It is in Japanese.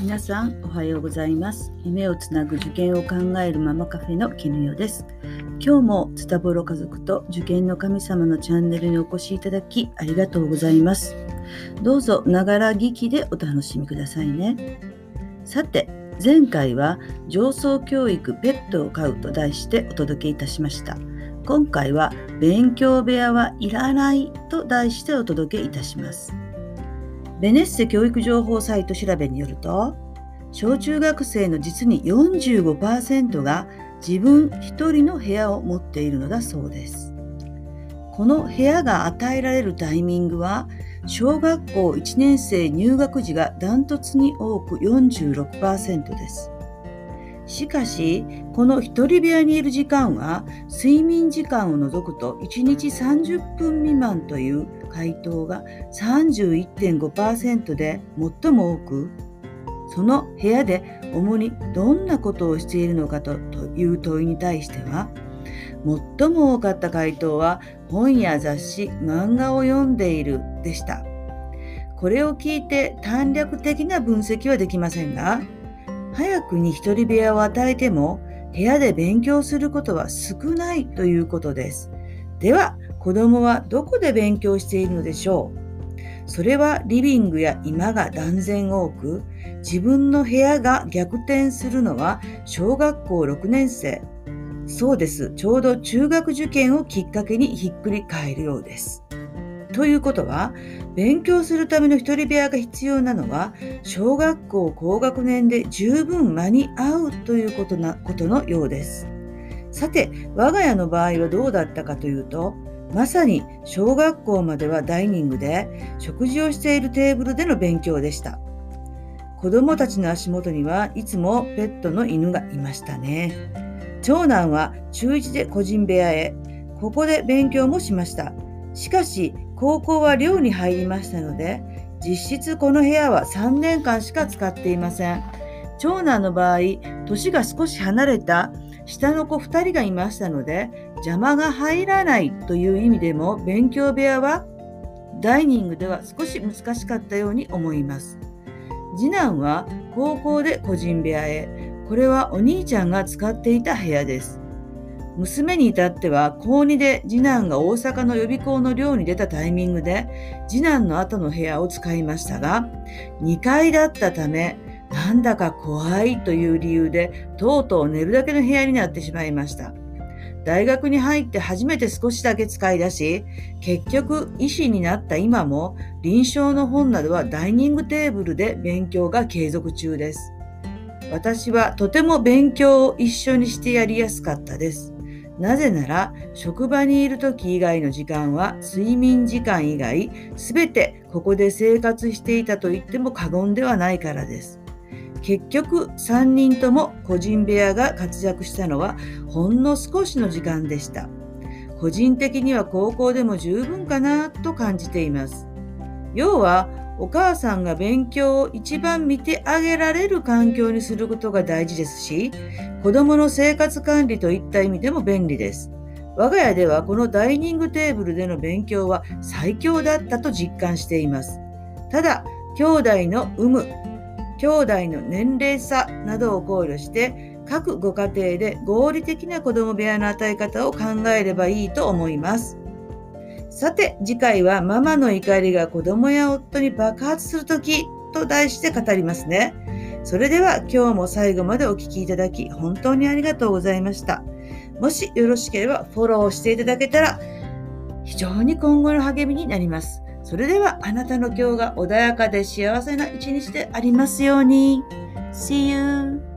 皆さんおはようございます。夢をつなぐ受験を考えるママカフェの絹代です。今日もツタボロ家族と受験の神様のチャンネルにお越しいただきありがとうございます。どうぞながら聞きでお楽しみくださいね。さて前回は上層教育ペットを飼うと題してお届けいたしました。今回は勉強部屋はいらないと題してお届けいたします。ベネッセ教育情報サイト調べによると小中学生の実に45%が自分一人の部屋を持っているのだそうです。この部屋が与えられるタイミングは小学校1年生入学時がダントツに多く46%です。しかしこの一人部屋にいる時間は睡眠時間を除くと1日30分未満という回答が31.5%で最も多くその部屋で主にどんなことをしているのかという問いに対しては最も多かった回答は本や雑誌漫画を読んでいるでした。これを聞いて短絡的な分析はできませんが早くに一人部屋を与えても部屋で勉強することは少ないということです。では子供はどこで勉強しているのでしょう？それはリビングや居間が断然多く自分の部屋が逆転するのは小学校6年生。そうです。ちょうど中学受験をきっかけにひっくり返るようです。ということは勉強するための一人部屋が必要なのは小学校高学年で十分間に合うということなことのようですさて我が家の場合はどうだったかというとまさに小学校まではダイニングで食事をしているテーブルでの勉強でした。子供たちの足元にはいつもペットの犬がいましたね。長男は中1で個人部屋へ。ここで勉強もしました。しかし高校は寮に入りましたので実質この部屋は3年間しか使っていません。長男の場合、年が少し離れた下の子2人がいましたので邪魔が入らないという意味でも勉強部屋はダイニングでは少し難しかったように思います。次男は高校で個人部屋へ。これはお兄ちゃんが使っていた部屋です。娘に至っては高2で次男が大阪の予備校の寮に出たタイミングで次男の後の部屋を使いましたが2階だったためなんだか怖いという理由でとうとう寝るだけの部屋になってしまいました。大学に入って初めて少しだけ使い出し、結局医師になった今も臨床の本などはダイニングテーブルで勉強が継続中です。私はとても勉強を一緒にしてやりやすかったです。なぜなら職場にいる時以外の時間は睡眠時間以外すべてここで生活していたと言っても過言ではないからです。結局3人とも個人部屋が活躍したのはほんの少しの時間でした。個人的には高校でも十分かなと感じています。要はお母さんが勉強を一番見てあげられる環境にすることが大事ですし、子供の生活管理といった意味でも便利です。我が家ではこのダイニングテーブルでの勉強は最強だったと実感しています。ただ、兄弟の有無、兄弟の年齢差などを考慮して各ご家庭で合理的な子供部屋の与え方を考えればいいと思います。さて次回はママの怒りが子供や夫に爆発するときと題して語りますね。それでは今日も最後までお聴きいただき本当にありがとうございました。もしよろしければフォローしていただけたら非常に今後の励みになります。それではあなたの今日が穏やかで幸せな一日でありますように。See you!